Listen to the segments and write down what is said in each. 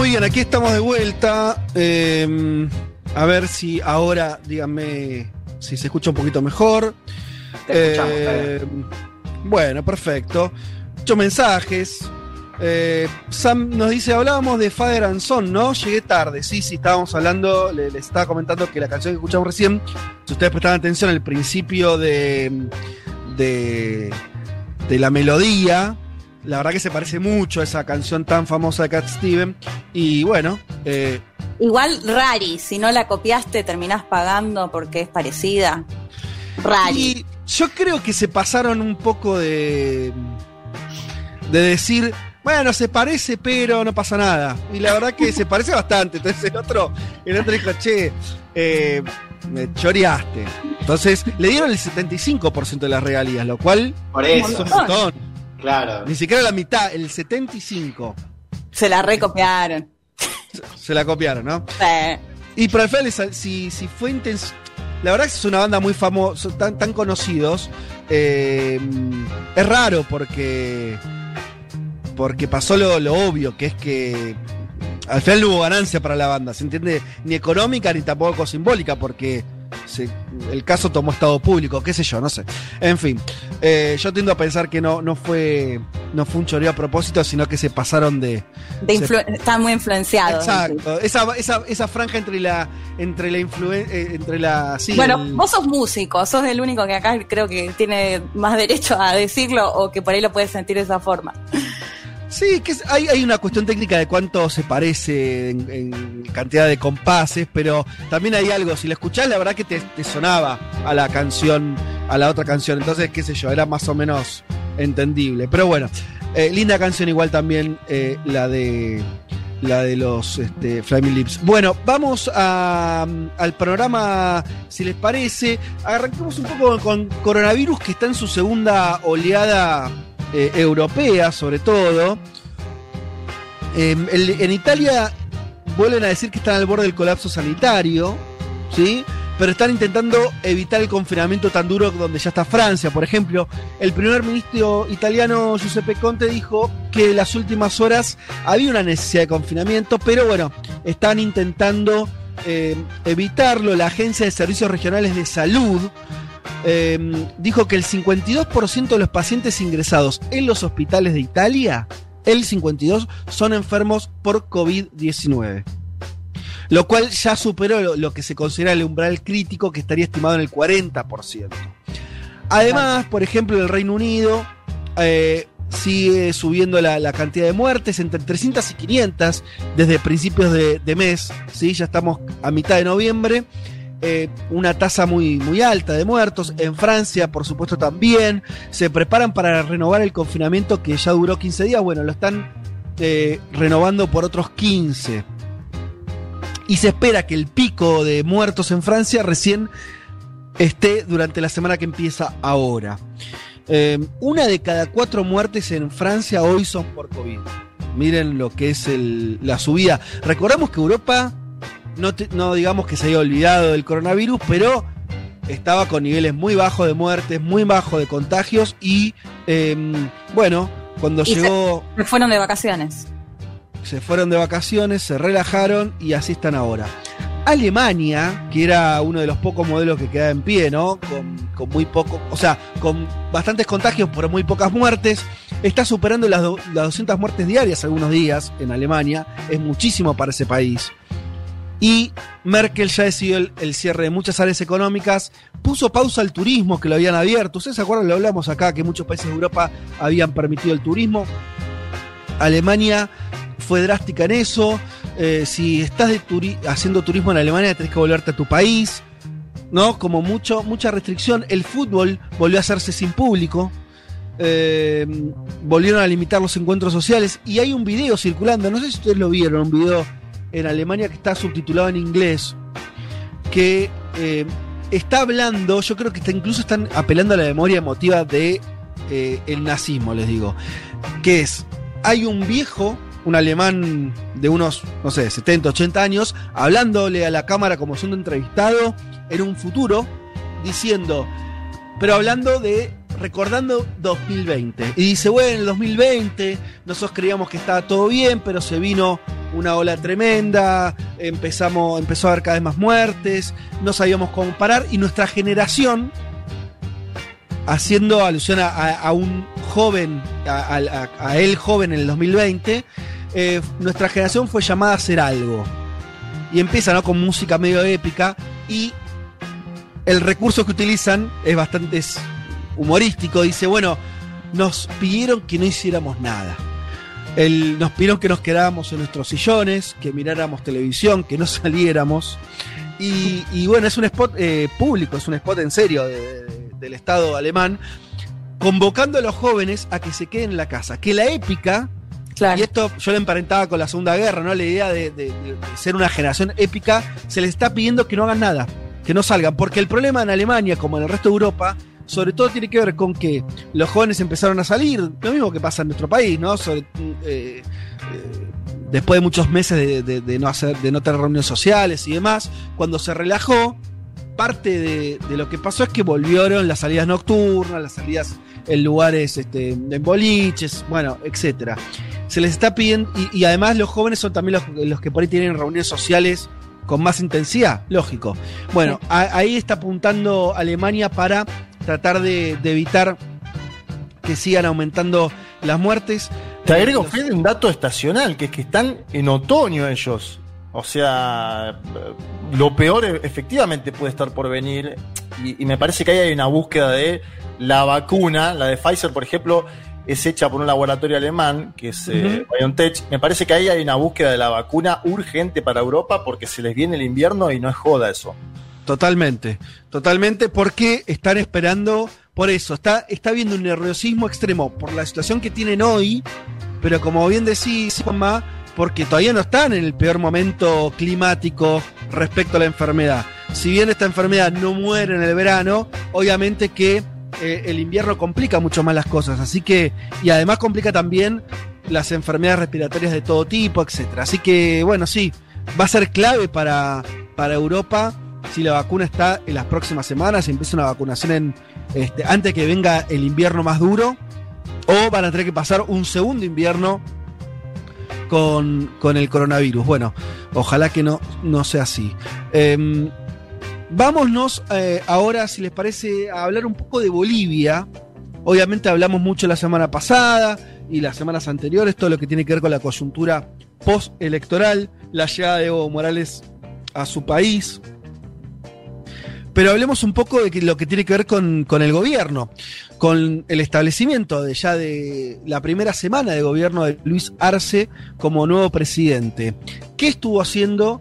Muy bien, aquí estamos de vuelta. Eh, a ver si ahora, díganme si se escucha un poquito mejor. Te Eh, bueno, perfecto. Muchos mensajes. Eh, Sam nos dice, hablábamos de Father and Son, ¿no? Llegué tarde. Sí, sí, estábamos hablando, le- les estaba comentando que la canción que escuchamos recién, si ustedes prestaban atención, el principio de, de, de la melodía, la verdad que se parece mucho a esa canción tan famosa de Cat Steven. Y bueno, eh, Igual rari, si no la copiaste terminás pagando porque es parecida. Rari. Y yo creo que se pasaron un poco de. de decir, bueno, se parece, pero no pasa nada. Y la verdad que se parece bastante. Entonces el otro, el otro dijo, che, eh, me choreaste. Entonces le dieron el 75% de las regalías, lo cual Por es eso, un montón. Claro. Ni siquiera la mitad, el 75%. Se la recopiaron. Se la copiaron, ¿no? Sí. Y para el final, si, si fue intenso. La verdad que es una banda muy famosa, tan, tan conocidos. eh, es raro porque. Porque pasó lo, lo obvio, que es que. Al final no hubo ganancia para la banda, ¿se entiende? Ni económica ni tampoco simbólica, porque se- el caso tomó estado público, qué sé yo, no sé. En fin, eh, yo tiendo a pensar que no, no, fue, no fue un choreo a propósito, sino que se pasaron de, Están muy influenciados. Exacto. Esa, esa, esa franja entre la entre la influencia entre la sí, Bueno, el- vos sos músico, sos el único que acá creo que tiene más derecho a decirlo o que por ahí lo puedes sentir de esa forma. Sí, que hay, hay una cuestión técnica de cuánto se parece en, cantidad de compases, pero también hay algo, si la escuchás, la verdad que te, te sonaba a la canción, a la otra canción, entonces, qué sé yo, era más o menos entendible. Pero bueno, eh, linda canción igual también eh, la de la de los este, Flaming Lips. Bueno, vamos a, al programa, si les parece. Arranquemos un poco con coronavirus, que está en su segunda oleada eh, europea, sobre todo. El- en Italia vuelven a decir que están al borde del colapso sanitario, ¿sí? Pero están intentando evitar el confinamiento tan duro donde ya está Francia. Por ejemplo, el primer ministro italiano Giuseppe Conte dijo que en las últimas horas había una necesidad de confinamiento, pero bueno, están intentando eh, evitarlo. La Agencia de Servicios Regionales de Salud eh, dijo que el 52% de los pacientes ingresados en los hospitales de Italia, el 52% son enfermos por COVID-19. Lo cual ya superó lo, lo que se considera el umbral crítico que estaría estimado en el 40%. Además, por ejemplo, el Reino Unido eh, sigue subiendo la, la cantidad de muertes entre 300 y 500 desde principios de, de mes. ¿sí? Ya estamos a mitad de noviembre. Eh, una tasa muy, muy alta de muertos. En Francia, por supuesto, también. Se preparan para renovar el confinamiento que ya duró 15 días. Bueno, lo están eh, renovando por otros 15. Y se espera que el pico de muertos en Francia recién esté durante la semana que empieza ahora. Eh, una de cada cuatro muertes en Francia hoy son por COVID. Miren lo que es la subida. Recordamos que Europa, no, te- no digamos que se haya olvidado del coronavirus, pero estaba con niveles muy bajos de muertes, muy bajos de contagios y eh, bueno, cuando Y llegó Se fueron de vacaciones. se fueron de vacaciones, se relajaron y así están ahora. Alemania, que era uno de los pocos modelos que quedaba en pie, ¿no? Con, con muy poco, o sea, con bastantes contagios pero muy pocas muertes, está superando las, do- las 200 muertes diarias algunos días en Alemania, es muchísimo para ese país. Y Merkel ya decidió el, cierre de muchas áreas económicas, puso pausa al turismo que lo habían abierto. ¿Ustedes se acuerdan? Lo hablamos acá, que muchos países de Europa habían permitido el turismo. Alemania fue drástica en eso. Eh, si estás haciendo turismo en Alemania, tenés que volverte a tu país. ¿No? Como mucho, mucha restricción. El fútbol volvió a hacerse sin público. Eh, volvieron a limitar los encuentros sociales. Y hay un video circulando, no sé si ustedes lo vieron, un video en Alemania que está subtitulado en inglés, que eh, está hablando, yo creo que está, incluso están apelando a la memoria emotiva de eh, nazismo, les digo, que es, hay un viejo, un alemán de unos, no sé, 70, 80 años, hablándole a la cámara como siendo entrevistado en un futuro, diciendo, pero hablando de recordando 2020. Y dice, bueno, en el 2020 nosotros creíamos que estaba todo bien, pero se vino una ola tremenda, empezamos, empezó a haber cada vez más muertes, no sabíamos cómo parar, y nuestra generación, haciendo alusión a, un joven, a, él joven en el 2020, eh, nuestra generación fue llamada a hacer algo. Y empieza con música medio épica y el recurso que utilizan es bastante humorístico. Dice, bueno, nos pidieron que no hiciéramos nada. El, nos pidieron que nos quedáramos en nuestros sillones, que miráramos televisión, que no saliéramos. Y, y bueno, es un spot eh, público, es un spot en serio de, de, del Estado alemán, convocando a los jóvenes a que se queden en la casa. Que la épica, claro. y esto yo lo emparentaba con la Segunda Guerra, ¿no? La idea de, de, de ser una generación épica, se les está pidiendo que no hagan nada, que no salgan. Porque el problema en Alemania, como en el resto de Europa, sobre todo tiene que ver con que los jóvenes empezaron a salir, lo mismo que pasa en nuestro país, ¿no? Sobre, eh, eh, después de muchos meses de, de, de, no hacer, de no tener reuniones sociales y demás, cuando se relajó, parte de, de, lo que pasó es que volvieron las salidas nocturnas, las salidas en lugares este, en boliches, bueno, etcétera. Se les está pidiendo, y, y, además los jóvenes son también los, los que por ahí tienen reuniones sociales con más intensidad, lógico. Bueno, a, ahí está apuntando Alemania para tratar de, de, evitar que sigan aumentando las muertes. Te agrego, Fede, un dato estacional, que es que están en otoño ellos. O sea, lo peor efectivamente puede estar por venir. Y, y, me parece que ahí hay una búsqueda de la vacuna. La de Pfizer, por ejemplo, es hecha por un laboratorio alemán, que es uh -huh. eh, BioNTech. Me parece que ahí hay una búsqueda de la vacuna urgente para Europa porque se les viene el invierno y no es joda eso. Totalmente, totalmente, porque están esperando, por eso, está, está viendo un nerviosismo extremo por la situación que tienen hoy, pero como bien decís, Juanma, porque todavía no están en el peor momento climático respecto a la enfermedad. Si bien esta enfermedad no muere en el verano, obviamente que eh, el invierno complica mucho más las cosas, así que, y además complica también las enfermedades respiratorias de todo tipo, etcétera. Así que, bueno, sí, va a ser clave para, para Europa si la vacuna está en las próximas semanas, empieza una vacunación en, este, antes que venga el invierno más duro, o van a tener que pasar un segundo invierno con, con el coronavirus. Bueno, ojalá que no, no sea así. Eh, vámonos eh, ahora, si les parece, a hablar un poco de Bolivia. Obviamente hablamos mucho la semana pasada y las semanas anteriores, todo lo que tiene que ver con la coyuntura postelectoral, la llegada de Evo Morales a su país, pero hablemos un poco de lo que tiene que ver con, el gobierno, con el establecimiento de ya de la primera semana de gobierno de Luis Arce como nuevo presidente. ¿Qué estuvo haciendo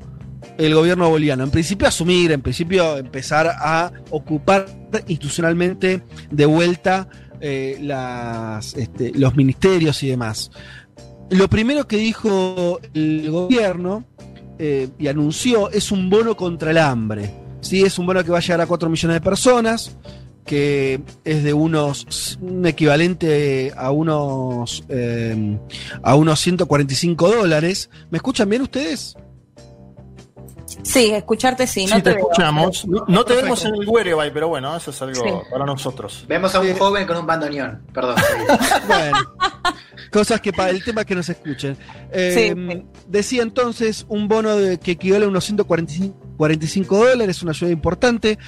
el gobierno boliviano? En principio asumir, en principio empezar a ocupar institucionalmente de vuelta eh, este, los ministerios y demás. Lo primero que dijo el gobierno eh, y anunció es un bono contra el hambre Sí, es un bono que va a llegar a 4 millones de personas, que es de unos, un equivalente a unos, eh, a unos 145 dólares. ¿Me escuchan bien ustedes? Sí, escucharte sí. No sí, te, te escuchamos. No, no te vemos en el Whereby, pero bueno, eso es algo sí. para nosotros. Vemos a un joven con un bandoneón, perdón. bueno, cosas que para el tema que nos escuchen. Eh, sí. Decía entonces un bono de, que equivale a unos 145 45 dólares, una ayuda importante.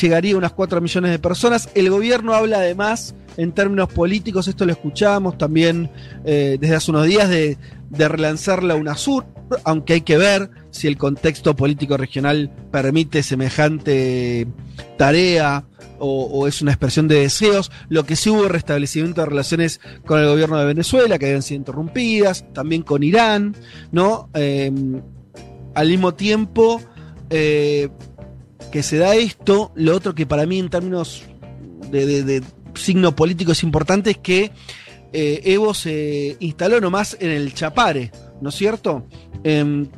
Llegaría a unas 4 millones de personas. El gobierno habla además, en términos políticos, esto lo escuchamos también eh, desde hace unos días, de, relanzar la UNASUR, aunque hay que ver si el contexto político regional permite semejante tarea o, o, es una expresión de deseos. Lo que sí hubo restablecimiento de relaciones con el gobierno de Venezuela, que habían sido interrumpidas, también con Irán, ¿no? Eh, al mismo tiempo, eh, que se da esto, lo otro que para mí en términos de, signo político es importante es que eh, Evo se instaló nomás en el Chapare, ¿no es cierto? Em,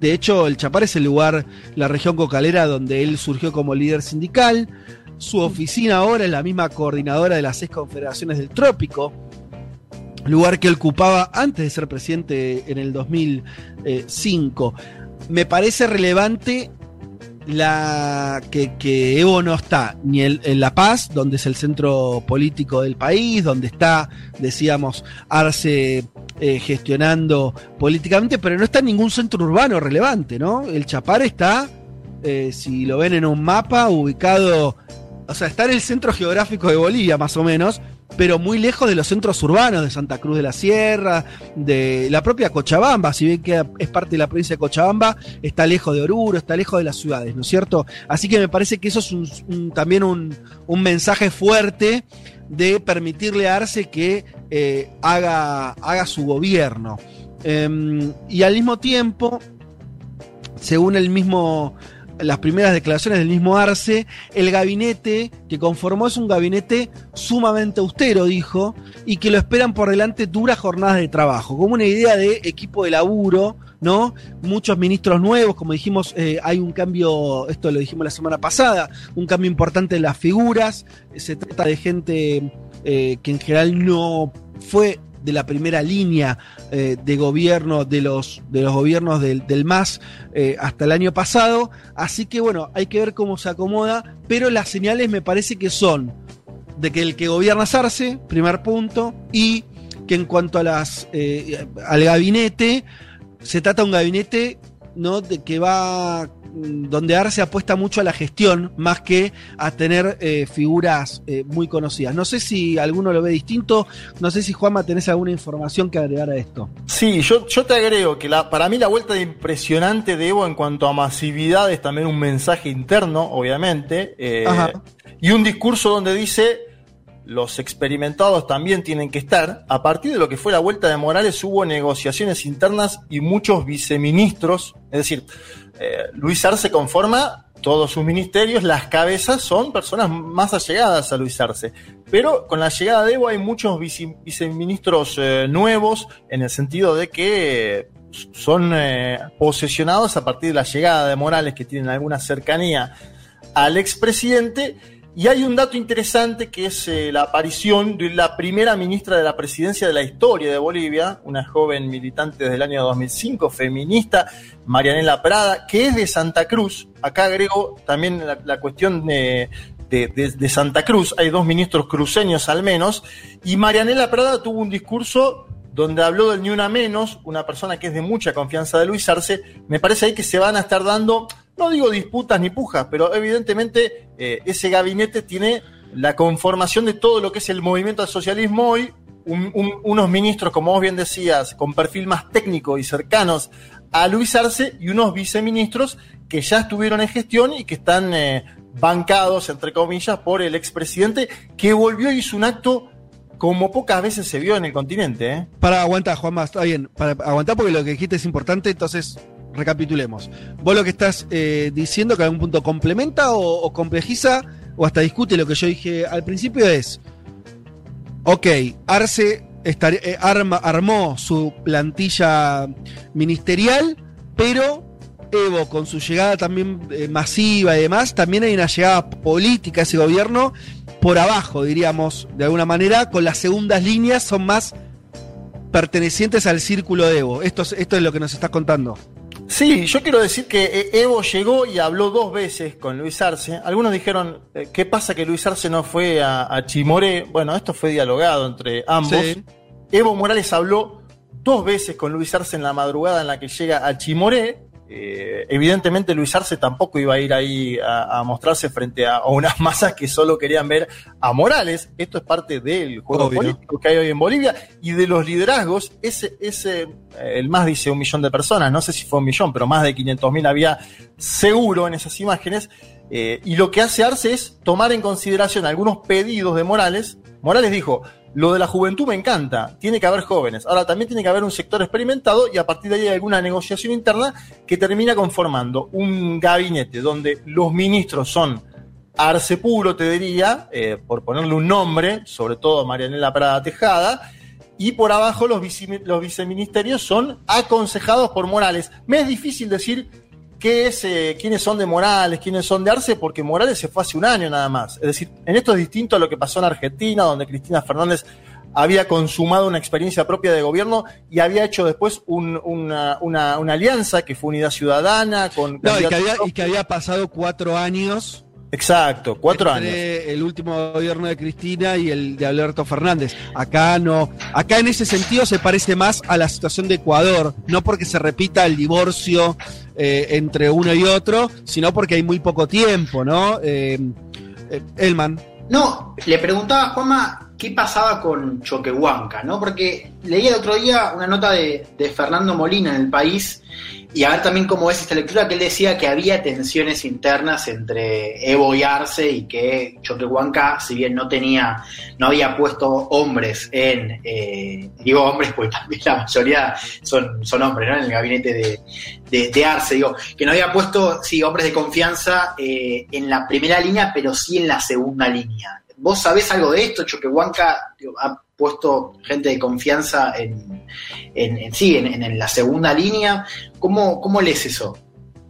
de hecho, el Chapar es el lugar, la región cocalera donde él surgió como líder sindical. Su oficina ahora es la misma coordinadora de las seis confederaciones del trópico, lugar que ocupaba antes de ser presidente en el 2005. Me parece relevante la que, Evo no está ni en La Paz, donde es el centro político del país, donde está, decíamos, Arce eh, gestionando políticamente, pero no está en ningún centro urbano relevante, ¿no? El Chapar está, eh, si lo ven en un mapa, ubicado, o sea, está en el centro geográfico de Bolivia, más o menos, pero muy lejos de los centros urbanos de Santa Cruz de la Sierra, de la propia Cochabamba, si bien que es parte de la provincia de Cochabamba, está lejos de Oruro, está lejos de las ciudades, ¿no es cierto? Así que me parece que eso es también un, un mensaje fuerte de permitirle a Arce que eh, haga, haga, su gobierno. Em, y al mismo tiempo, según el mismo, las primeras declaraciones del mismo Arce, el gabinete que conformó es un gabinete sumamente austero, dijo, y que lo esperan por delante duras jornadas de trabajo, como una idea de equipo de laburo, ¿no? Muchos ministros nuevos, como dijimos, eh, hay un cambio, esto lo dijimos la semana pasada, un cambio importante en las figuras, se trata de gente eh, que en general no fue de la primera línea eh, de gobierno de los, de los gobiernos del, MAS hasta el año pasado. Así que bueno, hay que ver cómo se acomoda, pero las señales me parece que son de que el que gobierna es Arce, primer punto, y que en cuanto a las, al gabinete, se trata de un gabinete ¿no? de que va mm, donde Arce apuesta mucho a la gestión más que a tener eh, figuras eh, muy conocidas. No sé si alguno lo ve distinto, no sé si Juanma tenés alguna información que agregar a esto. Sí, yo, yo te agrego que la, para mí la vuelta de impresionante de Evo en cuanto a masividad es también un mensaje interno, obviamente, eh, y un discurso donde dice los experimentados también tienen que estar. A partir de lo que fue la vuelta de Morales hubo negociaciones internas y muchos viceministros, es decir, eh, Luis Arce conforma todos sus ministerios, las cabezas son personas más allegadas a Luis Arce. Pero con la llegada de Evo hay muchos viceministros eh, nuevos en el sentido de que son eh, posesionados a partir de la llegada de Morales, que tienen alguna cercanía al expresidente y hay un dato interesante que es eh, la aparición de la primera ministra de la presidencia de la historia de Bolivia, una joven militante desde el año 2005, feminista, Marianela Prada, que es de Santa Cruz. Acá agrego también la, cuestión de, de, Santa Cruz, hay dos ministros cruceños al menos, y Marianela Prada tuvo un discurso donde habló del ni una menos, una persona que es de mucha confianza de Luis Arce, me parece ahí que se van a estar dando no digo disputas ni pujas, pero evidentemente eh, ese gabinete tiene la conformación de todo lo que es el movimiento del socialismo hoy, unos ministros, como vos bien decías, con perfil más técnico y cercanos a Luis Arce y unos viceministros que ya estuvieron en gestión y que están eh, bancados, entre comillas, por el expresidente, que volvió y hizo un acto como pocas veces se vio en el continente. ¿eh? Para aguantar, Juanma, está bien, para aguantar porque lo que dijiste es importante, entonces recapitulemos. Vos lo que estás eh, diciendo que a algún punto complementa o, complejiza o hasta discute lo que yo dije al principio es, ok, Arce eh, armó su plantilla ministerial, pero Evo, con su llegada también eh, masiva y demás, también hay una llegada política a ese gobierno por abajo, diríamos, de alguna manera, con las segundas líneas son más pertenecientes al círculo de Evo. Esto, esto es lo que nos estás contando. Sí, yo quiero decir que eh, Evo llegó y habló dos veces con Luis Arce. Algunos dijeron, eh, ¿qué pasa que Luis Arce no fue a, Chimoré? Bueno, esto fue dialogado entre ambos. Evo Morales habló dos veces con Luis Arce en la madrugada en la que llega a Chimoré. Eh, evidentemente Luis Arce tampoco iba a ir ahí a, mostrarse frente a, unas masas que solo querían ver a Morales. Esto es parte del juego político que hay hoy en Bolivia y de los liderazgos. Ese, ese, eh, el más dice un millón de personas, no sé si fue un millón, pero más de 500 mil había seguro en esas imágenes. Eh, y lo que hace Arce es tomar en consideración algunos pedidos de Morales. Morales dijo, lo de la juventud me encanta, tiene que haber jóvenes. Ahora también tiene que haber un sector experimentado y a partir de ahí hay alguna negociación interna que termina conformando un gabinete donde los ministros son Arce Puro, te diría, eh, por ponerle un nombre, sobre todo Marianela Prada Tejada, y por abajo los, los viceministerios son aconsejados por Morales. Me es difícil decir qué es, eh, quiénes son de Morales, quiénes son de Arce, porque Morales se fue hace un año nada más. Es decir, en esto es distinto a lo que pasó en Argentina, donde Cristina Fernández había consumado una experiencia propia de gobierno y había hecho después una, alianza que fue Unidad Ciudadana con... No, y que, había, y que había pasado cuatro años Exacto, cuatro años. El último gobierno de Cristina y el de Alberto Fernández. Acá no. Acá en ese sentido se parece más a la situación de Ecuador, no porque se repita el divorcio eh, entre uno y otro, sino porque hay muy poco tiempo, ¿no? Eh, eh, Elman. No, le preguntaba a Juanma qué pasaba con Choquehuanca, ¿no? Porque leí el otro día una nota de, de Fernando Molina en el país y a ver también cómo es esta lectura, que él decía que había tensiones internas entre Evo y Arce y que Choquehuanca, si bien no tenía, no había puesto hombres en, eh, digo hombres porque también la mayoría son, son hombres, ¿no? En el gabinete de, de, Arce, digo, que no había puesto, sí, hombres de confianza eh, en la primera línea, pero sí en la segunda línea. ¿Vos sabés algo de esto? Choquehuanca ha puesto gente de confianza en, en, sí, en, la segunda línea. ¿Cómo, ¿Cómo lees eso?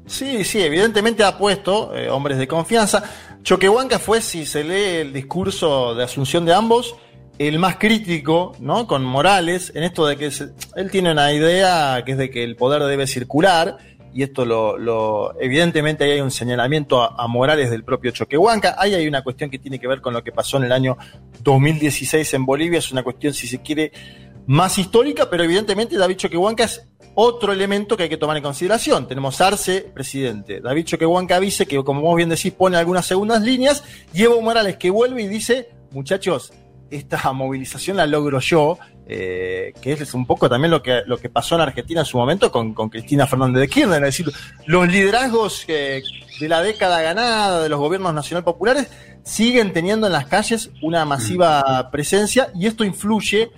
Sí, sí, evidentemente ha puesto eh, hombres de confianza. Choquehuanca fue, si se lee el discurso de asunción de ambos, el más crítico, ¿no? Con Morales, en esto de que él tiene una idea que es de que el poder debe circular y esto lo, evidentemente ahí hay un señalamiento a, Morales del propio Choquehuanca, ahí hay una cuestión que tiene que ver con lo que pasó en el año 2016 en Bolivia, es una cuestión si se quiere más histórica, pero evidentemente David Choquehuanca es otro elemento que hay que tomar en consideración. Tenemos Arce, presidente, David Choquehuanca dice que como vos bien decís pone algunas segundas líneas, y Evo Morales que vuelve y dice, muchachos, esta movilización la logro yo, eh, que es un poco también lo que, lo que pasó en Argentina en su momento con, Cristina Fernández de Kirchner, es decir, los liderazgos de la década ganada de los gobiernos nacional populares siguen teniendo en las calles una masiva presencia y esto influye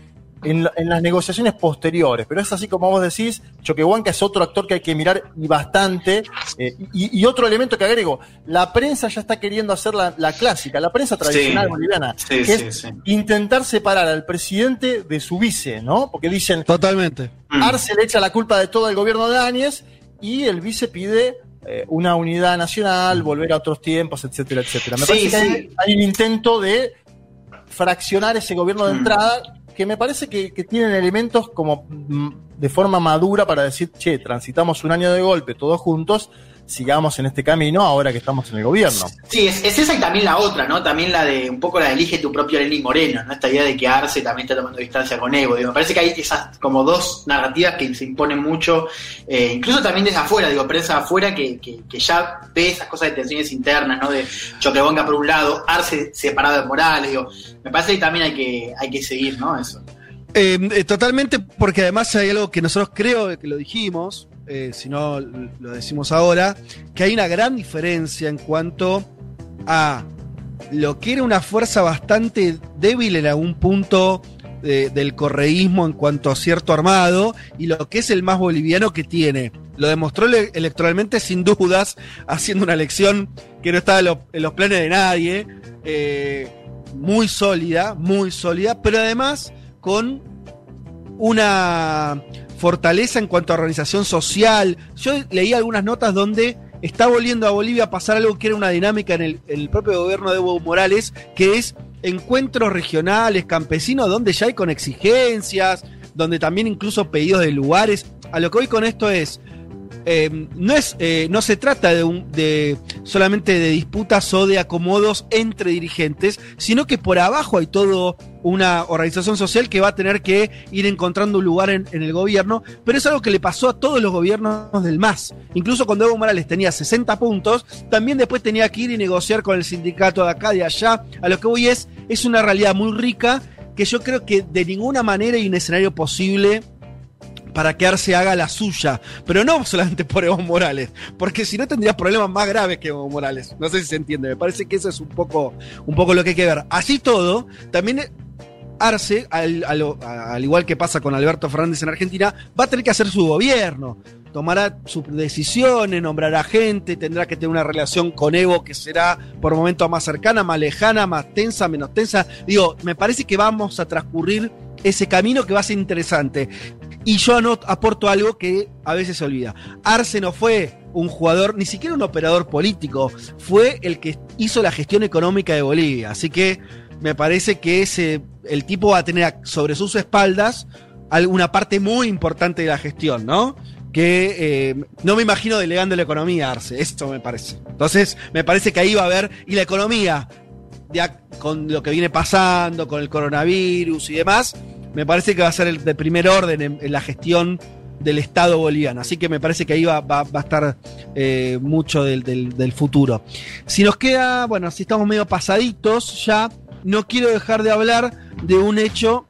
en, las negociaciones posteriores. Pero es así como vos decís, Choquehuanca es otro actor que hay que mirar y bastante. Eh, y, otro elemento que agrego, la prensa ya está queriendo hacer la, clásica, la prensa tradicional boliviana, que es intentar separar al presidente de su vice, ¿no? Porque dicen... Totalmente. Mm. Arce le echa la culpa de todo el gobierno de Áñez y el vice pide eh, una unidad nacional, volver a otros tiempos, etcétera, etcétera. Me parece que hay, un intento de fraccionar ese gobierno de mm. entrada que me parece que, tienen elementos como mm, de forma madura para decir, che, transitamos un año de golpe todos juntos, sigamos en este camino ahora que estamos en el gobierno. Sí, es, esa y también la otra, ¿no? También la de un poco la de elige tu propio Lenín Moreno, ¿no? Esta idea de que Arce también está tomando distancia con Evo. Digo, me parece que hay esas como dos narrativas que se imponen mucho, eh, incluso también desde afuera, digo, prensa afuera que, que, ya ve esas cosas de tensiones internas, ¿no? De Choquebonga por un lado, Arce separado de Morales, digo, me parece que también hay que, hay que seguir, ¿no? Eso. Eh, eh, totalmente, porque además hay algo que nosotros creo que lo dijimos, eh, si no lo decimos ahora, que hay una gran diferencia en cuanto a lo que era una fuerza bastante débil en algún punto del correísmo en cuanto a cierto armado y lo que es el más boliviano que tiene. Lo demostró electoralmente sin dudas, haciendo una elección que no estaba en los planes de nadie, muy sólida, muy sólida, pero además con una fortaleza en cuanto a organización social. Yo leí algunas notas donde está volviendo a Bolivia a pasar algo que era una dinámica en el, propio gobierno de Evo Morales, que es encuentros regionales, campesinos, donde ya hay con exigencias, donde también incluso pedidos de lugares. A lo que voy con esto es, eh, no, es, eh, no se trata de, un, de solamente de disputas o de acomodos entre dirigentes, sino que por abajo hay todo una organización social que va a tener que ir encontrando un lugar en, el gobierno, pero es algo que le pasó a todos los gobiernos del MAS. Incluso cuando Evo Morales tenía 60 puntos, también después tenía que ir y negociar con el sindicato de acá, de allá. A lo que voy es, es una realidad muy rica que yo creo que de ninguna manera hay un escenario posible para que Arce haga la suya, pero no solamente por Evo Morales, porque si no tendría problemas más graves que Evo Morales. No sé si se entiende, me parece que eso es un poco, un poco lo que hay que ver. Así todo, también Arce, al, igual que pasa con Alberto Fernández en Argentina, va a tener que hacer su gobierno. tomará sus decisiones, nombrará gente, tendrá que tener una relación con Evo que será por momentos más cercana, más lejana, más tensa, menos tensa. Digo, me parece que vamos a transcurrir ese camino que va a ser interesante. Y yo aporto algo que a veces se olvida. Arce no fue un jugador, ni siquiera un operador político, fue el que hizo la gestión económica de Bolivia. Así que me parece que ese, el tipo va a tener sobre sus espaldas alguna parte muy importante de la gestión, ¿no? Que eh, no me imagino delegando la economía a Arce, esto me parece. Entonces, me parece que ahí va a haber, y la economía, ya con lo que viene pasando, con el coronavirus y demás, me parece que va a ser el de primer orden en, la gestión del Estado boliviano. Así que me parece que ahí va, a estar eh, mucho del futuro. Si nos queda, bueno, si estamos medio pasaditos ya, no quiero dejar de hablar de un hecho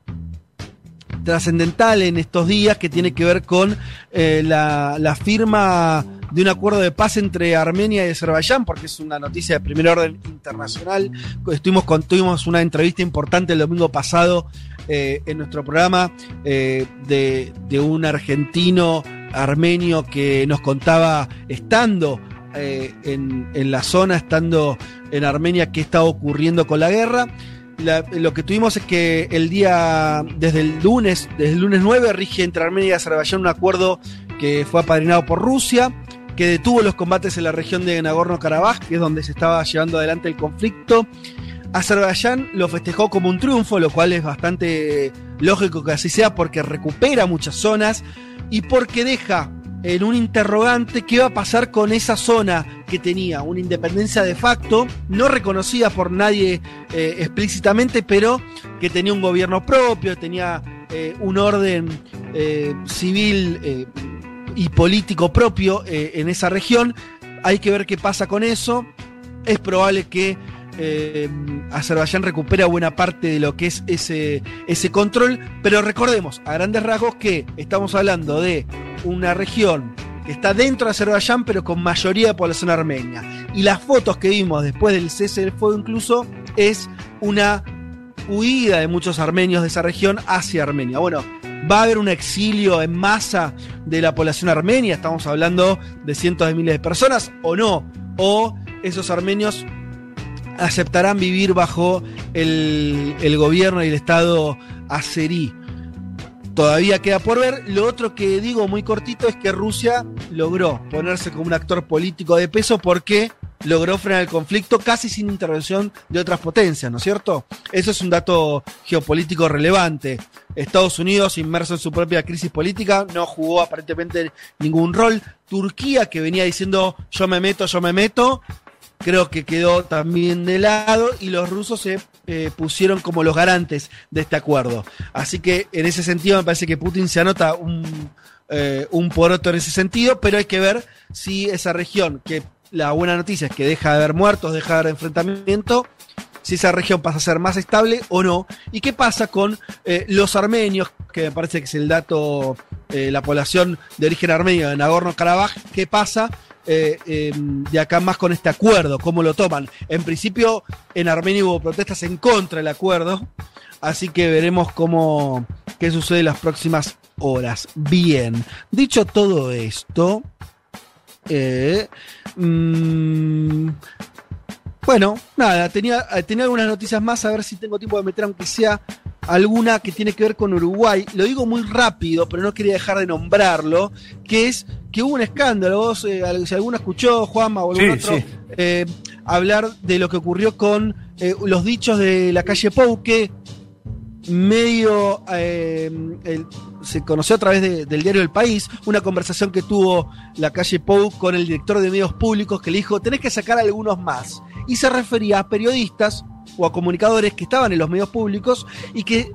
trascendental en estos días que tiene que ver con eh, la, la firma de un acuerdo de paz entre Armenia y Azerbaiyán, porque es una noticia de primer orden internacional. Estuvimos con, tuvimos una entrevista importante el domingo pasado eh, en nuestro programa eh, de, un argentino armenio que nos contaba estando eh, en, la zona, estando en Armenia, qué está ocurriendo con la guerra. Lo que tuvimos es que el día, desde el lunes, desde el lunes 9, rige entre Armenia y Azerbaiyán un acuerdo que fue apadrinado por Rusia, que detuvo los combates en la región de Nagorno-Karabaj, que es donde se estaba llevando adelante el conflicto. Azerbaiyán lo festejó como un triunfo, lo cual es bastante lógico que así sea, porque recupera muchas zonas y porque deja en un interrogante qué va a pasar con esa zona que tenía una independencia de facto, no reconocida por nadie eh, explícitamente, pero que tenía un gobierno propio, tenía eh, un orden eh, civil y político propio en esa región. Hay que ver qué pasa con eso. Es probable que eh, Azerbaiyán recupera buena parte de lo que es ese, ese control, pero recordemos a grandes rasgos que estamos hablando de una región que está dentro de Azerbaiyán, pero con mayoría de población armenia. Y las fotos que vimos después del cese del fuego incluso es una huida de muchos armenios de esa región hacia Armenia. Bueno, va a haber un exilio en masa de la población armenia, estamos hablando de cientos de miles de personas, o no, o esos armenios aceptarán vivir bajo el, gobierno y el Estado azerí. Todavía queda por ver. Lo otro que digo muy cortito es que Rusia logró ponerse como un actor político de peso porque logró frenar el conflicto casi sin intervención de otras potencias, ¿no es cierto? Eso es un dato geopolítico relevante. Estados Unidos, inmerso en su propia crisis política, no jugó aparentemente ningún rol. Turquía, que venía diciendo yo me meto, yo me meto, creo que quedó también de lado y los rusos se eh, pusieron como los garantes de este acuerdo. Así que en ese sentido me parece que Putin se anota un, eh, un poroto en ese sentido, pero hay que ver si esa región, que la buena noticia es que deja de haber muertos, deja de haber enfrentamiento, si esa región pasa a ser más estable o no, y qué pasa con eh, los armenios, que me parece que es el dato, eh, la población de origen armenio de Nagorno-Karabaj, qué pasa eh, eh, de acá más con este acuerdo, cómo lo toman. En principio, en Armenia hubo protestas en contra del acuerdo, así que veremos cómo qué sucede en las próximas horas. Bien, dicho todo esto, eh, mm, bueno, nada, tenía, eh, tenía algunas noticias más, a ver si tengo tiempo de meter, aunque sea alguna que tiene que ver con Uruguay. Lo digo muy rápido, pero no quería dejar de nombrarlo, que es que hubo un escándalo. Vos, eh, si alguno escuchó, Juanma o algún Sí, otro, sí. eh, hablar de lo que ocurrió con eh, los dichos de la calle Pou, que medio el- se conoció a través de- del diario El País, una conversación que tuvo la calle Pou con el director de medios públicos que le dijo, tenés que sacar algunos más. Y se refería a periodistas o a comunicadores que estaban en los medios públicos y que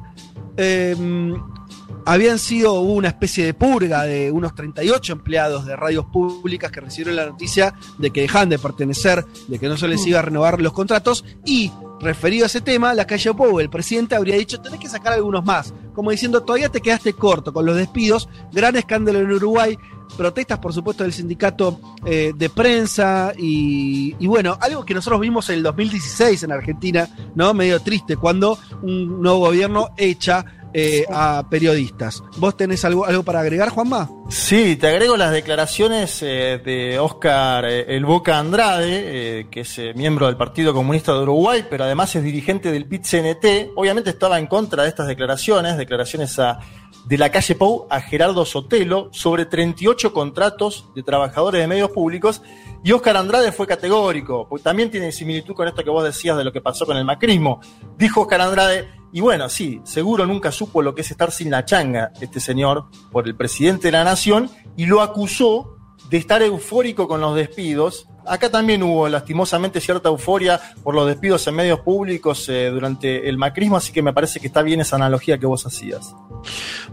habían sido una especie de purga de unos 38 empleados de radios públicas que recibieron la noticia de que dejan de pertenecer, de que no se les iba a renovar los contratos y referido a ese tema, la calle Pou, el presidente habría dicho, tenés que sacar algunos más, como diciendo, todavía te quedaste corto con los despidos, gran escándalo en Uruguay, protestas por supuesto del sindicato eh, de prensa y, y bueno, algo que nosotros vimos en el 2016 en Argentina, ¿no? Medio triste, cuando un nuevo gobierno echa eh, a periodistas. ¿Vos tenés algo, algo para agregar, Juanma? Sí, te agrego las declaraciones eh, de Oscar eh, El Boca Andrade, eh, que es eh, miembro del Partido Comunista de Uruguay, pero además es dirigente del PIT-CNT. Obviamente estaba en contra de estas declaraciones, declaraciones a, de la calle Pou a Gerardo Sotelo sobre 38 contratos de trabajadores de medios públicos. Y Oscar Andrade fue categórico, porque también tiene similitud con esto que vos decías de lo que pasó con el macrismo. Dijo Oscar Andrade, y bueno, sí, seguro nunca supo lo que es estar sin la changa este señor por el presidente de la nación y lo acusó de estar eufórico con los despidos. Acá también hubo lastimosamente cierta euforia por los despidos en medios públicos eh, durante el macrismo, así que me parece que está bien esa analogía que vos hacías.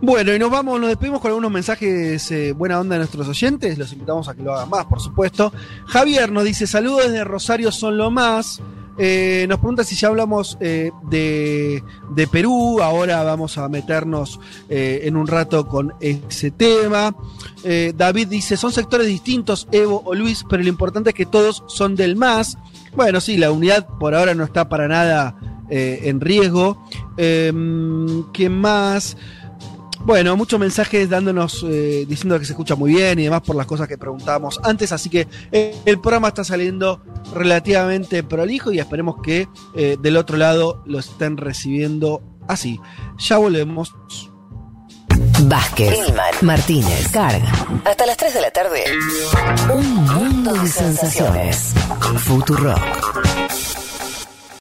Bueno, y nos vamos, nos despedimos con algunos mensajes eh, buena onda de nuestros oyentes. Los invitamos a que lo hagan más, por supuesto. Javier nos dice: Saludos desde Rosario, son lo más. Eh, nos pregunta si ya hablamos eh, de, de Perú. Ahora vamos a meternos eh, en un rato con ese tema. David dice: Son sectores distintos, Evo o Luis, pero lo importante es que todos son del MAS. Bueno, sí, la unidad por ahora no está para nada en riesgo. Em, ¿Qué más? Bueno, muchos mensajes dándonos, eh, diciendo que se escucha muy bien y demás por las cosas que preguntábamos antes, así que eh, el programa está saliendo relativamente prolijo y esperemos que eh, del otro lado lo estén recibiendo así. Ya volvemos. Vázquez, Martínez, Carga. Hasta las 3 de la tarde. Un mundo de sensaciones. Futurock.